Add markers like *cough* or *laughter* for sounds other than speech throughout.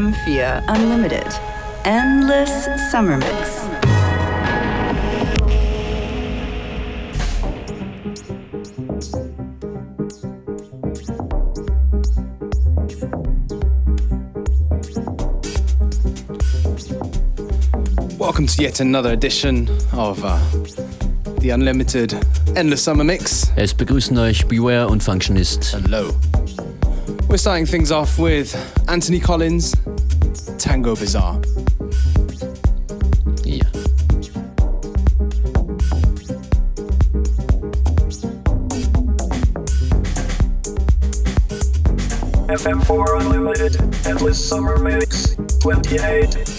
FM4 Unlimited. Endless Summer Mix. Welcome to yet another edition of uh, the Unlimited Endless Summer Mix. Es begrüßen euch Beware und Functionist. Hello. We're starting things off with Anthony Collins, Tango Bazaar. Ja. FM4 Unlimited, Endless Summer Mix, 28.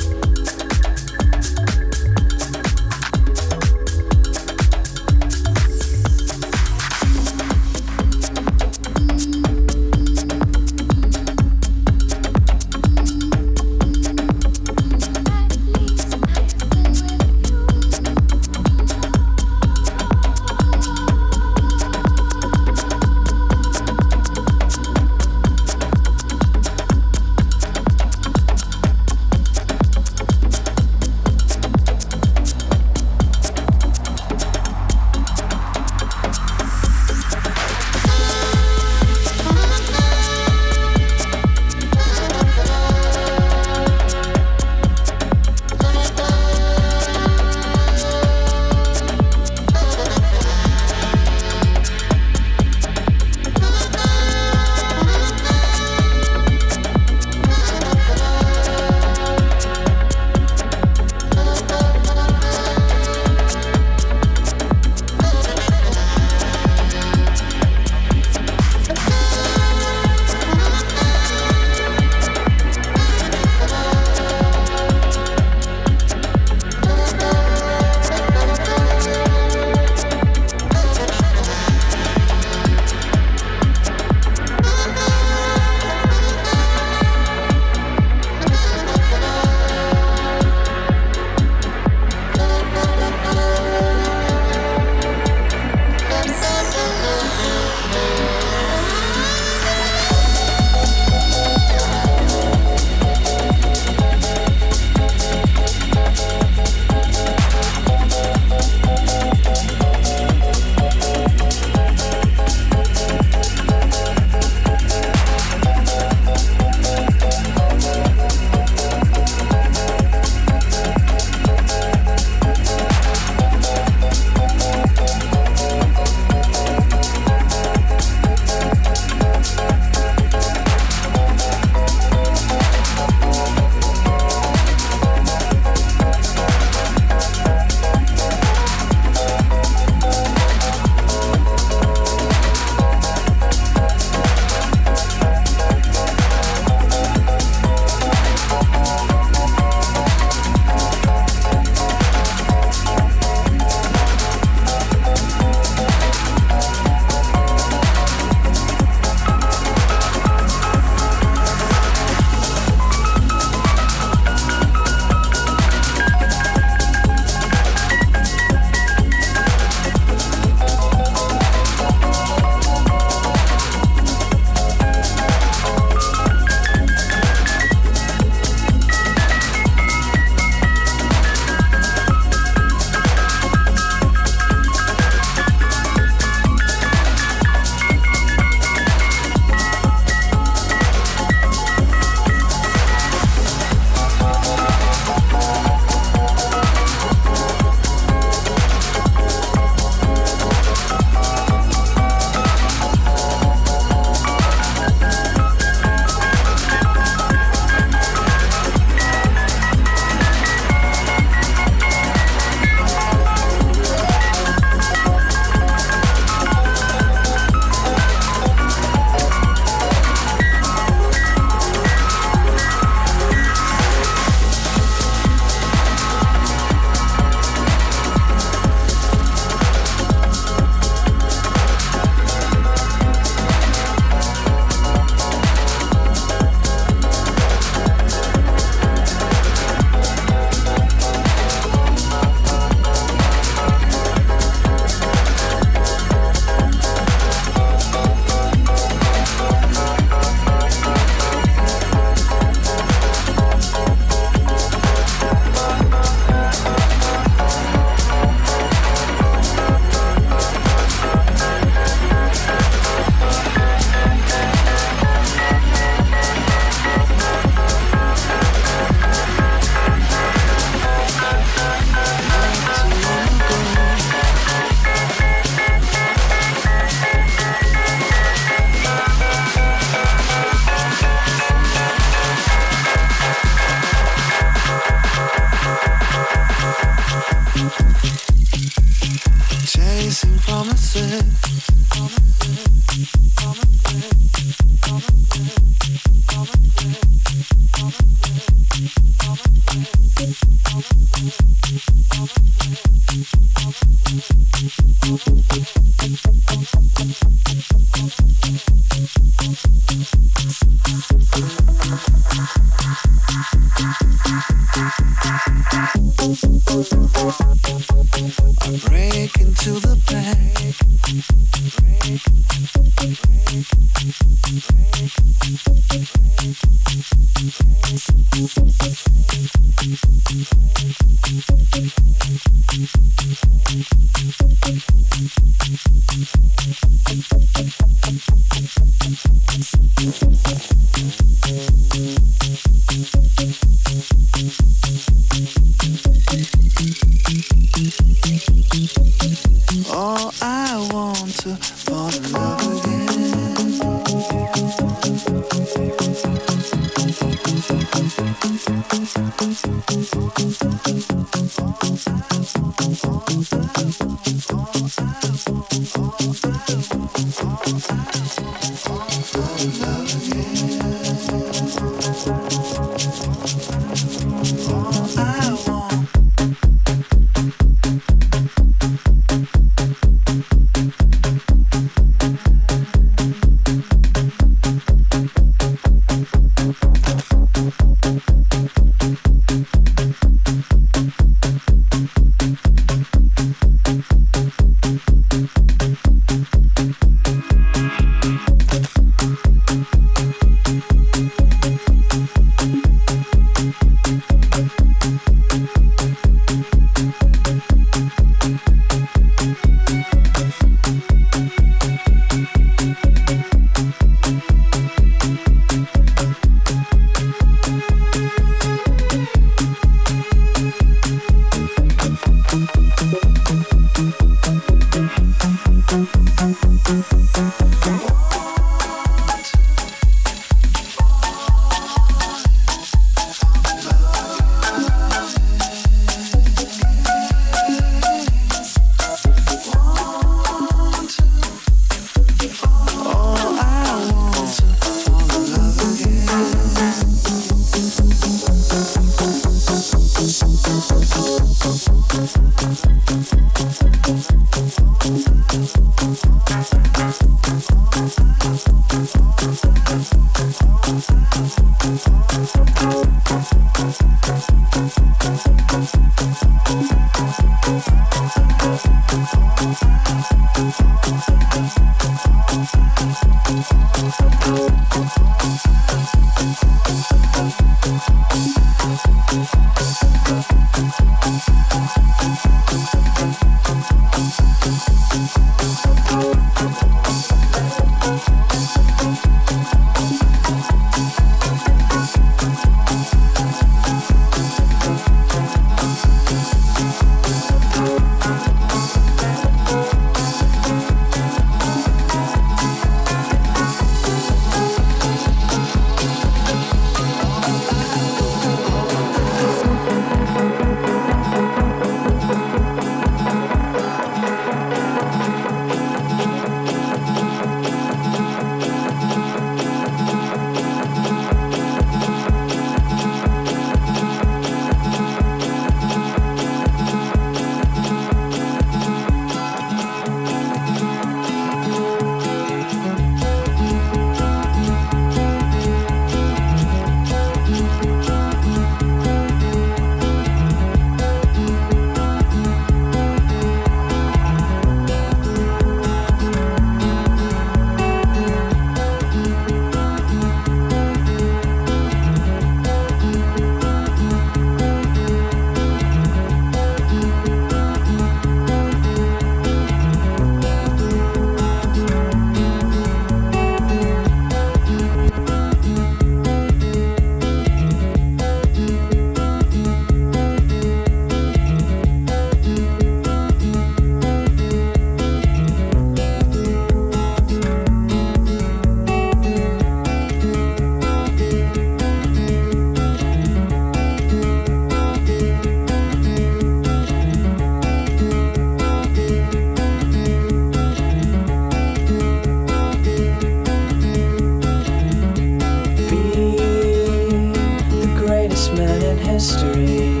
history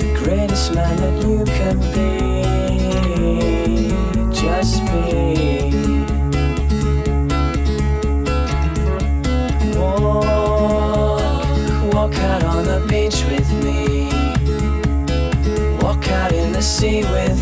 The greatest man that you can be. Just be. Walk, walk out on the beach with me. Walk out in the sea with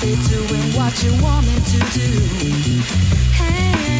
be doing what you want me to do. Hey,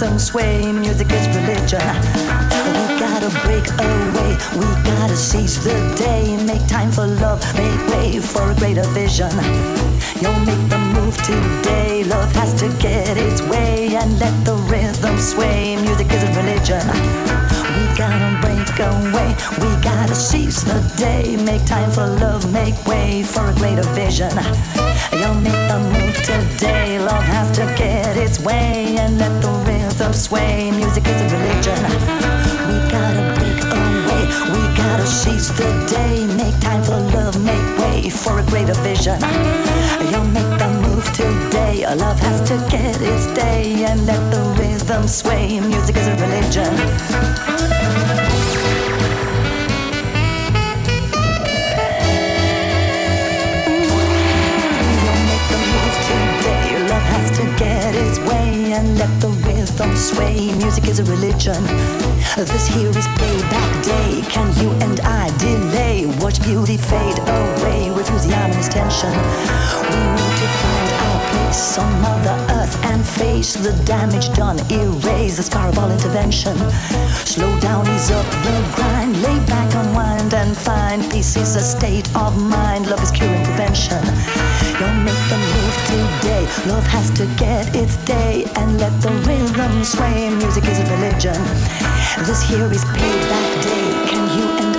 rhythm sway. Music is religion. We gotta break away, we gotta seize the day. Make time for love, make way for a greater vision. Y'all make the move today. Love has to get its way and let the rhythm sway. Music is a religion. We gotta break away. We gotta seize the day. Make time for love. Make way for a greater vision. You'll make the move today. Love has to get its way and let the rhythm sway. Music is a religion. We gotta. We gotta seize the day. Make time for love. Make way for a greater vision. You'll make the move today. Love has to get its day and let the rhythm sway. Music is a religion. Rhythm sway. Music is a religion. This here is playback day. Can you and I delay? Watch beauty fade away with the tension. We need to find place on Mother Earth and face the damage done. Erase of all intervention. Slow down, ease up the grind. Lay back, unwind, and find peace is a state of mind. Love is curing prevention. Don't make the move today. Love has to get its day and let the rhythm sway. Music is a religion. This here is payback day. Can you and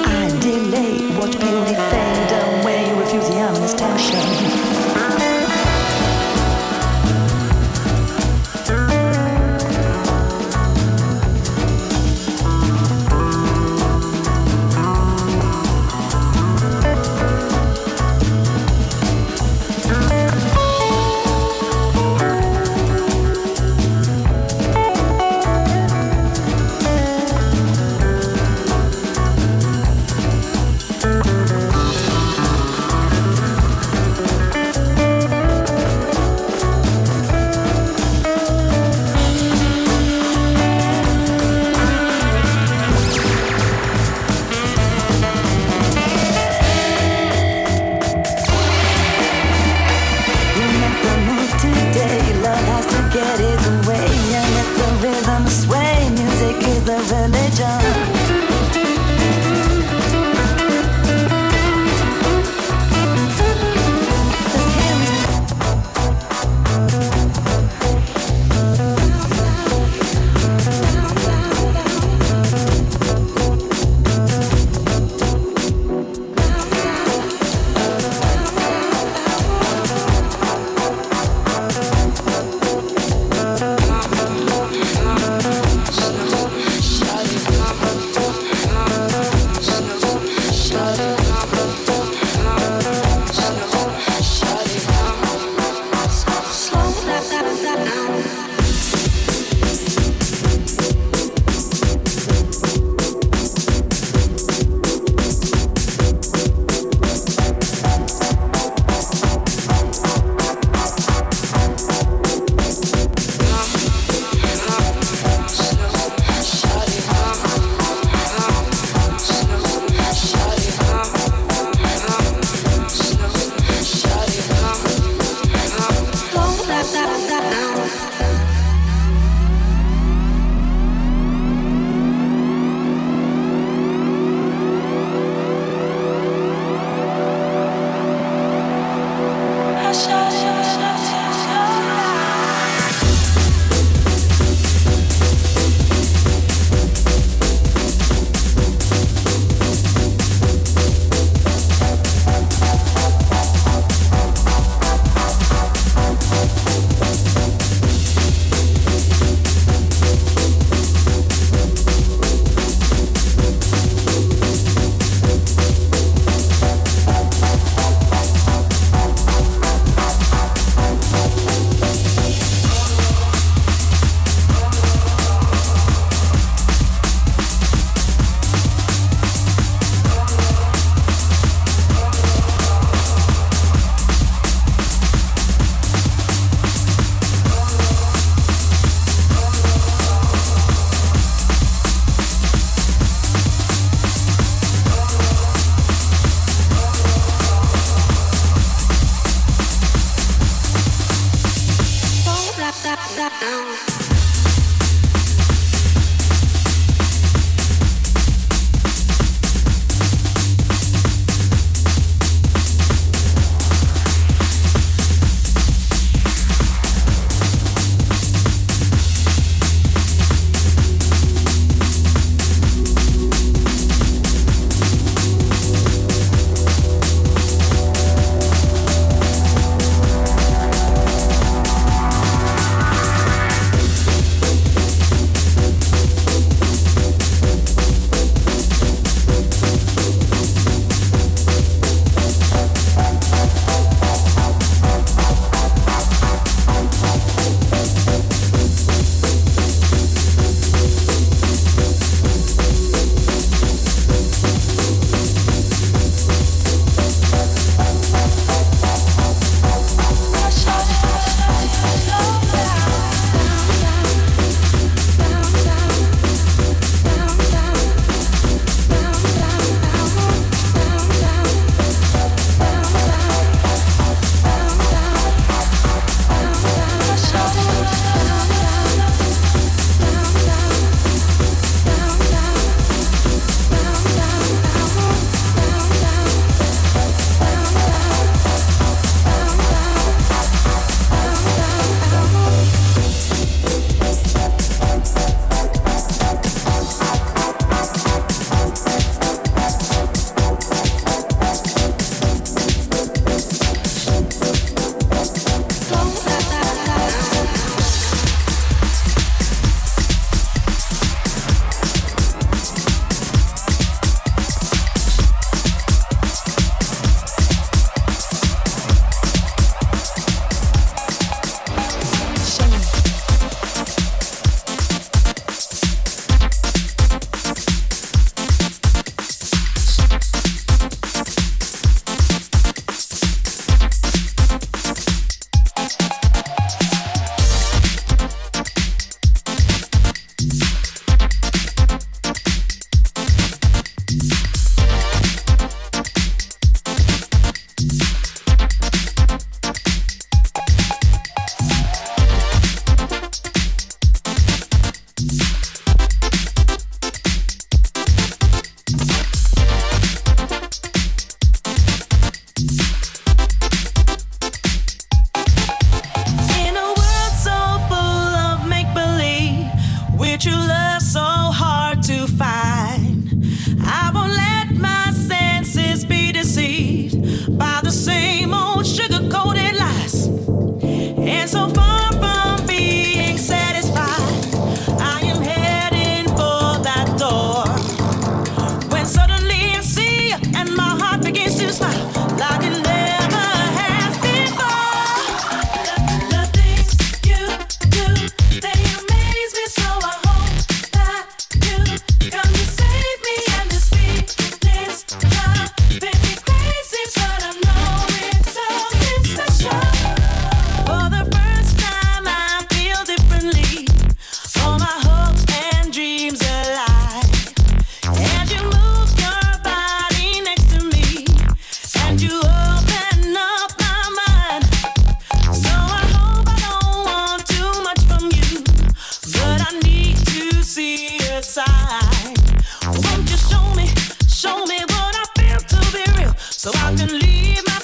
I can leave my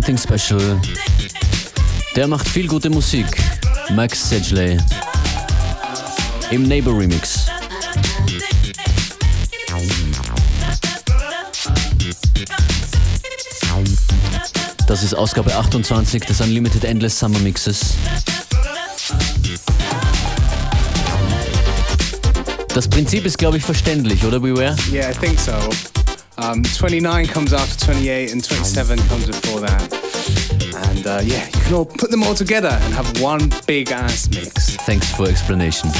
Something Special. Der macht viel gute Musik. Max Sedgley. Im Neighbor Remix. Das ist Ausgabe 28 des Unlimited Endless Summer Mixes. Das Prinzip ist, glaube ich, verständlich, oder Beware? Yeah, I think so. Um, 29 comes after 28 and 27 comes before that. And uh, yeah, you can all put them all together and have one big ass mix. Thanks for explanation.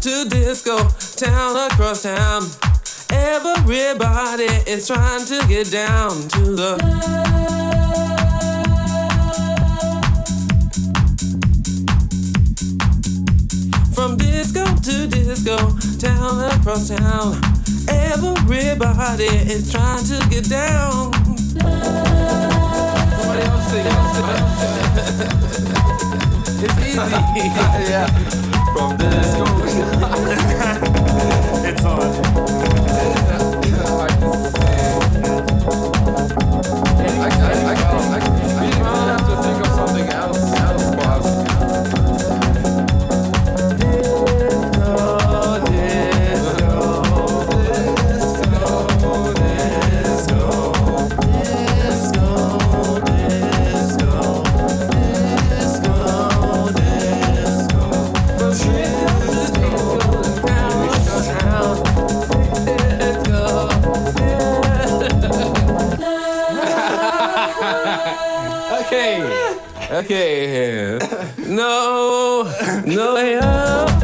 to disco town across town. Everybody is trying to get down to the. From disco to disco, town across town. Everybody is trying to get down. Somebody else sing, else *laughs* it's easy. *laughs* yeah from the it's on. Okay. No, no.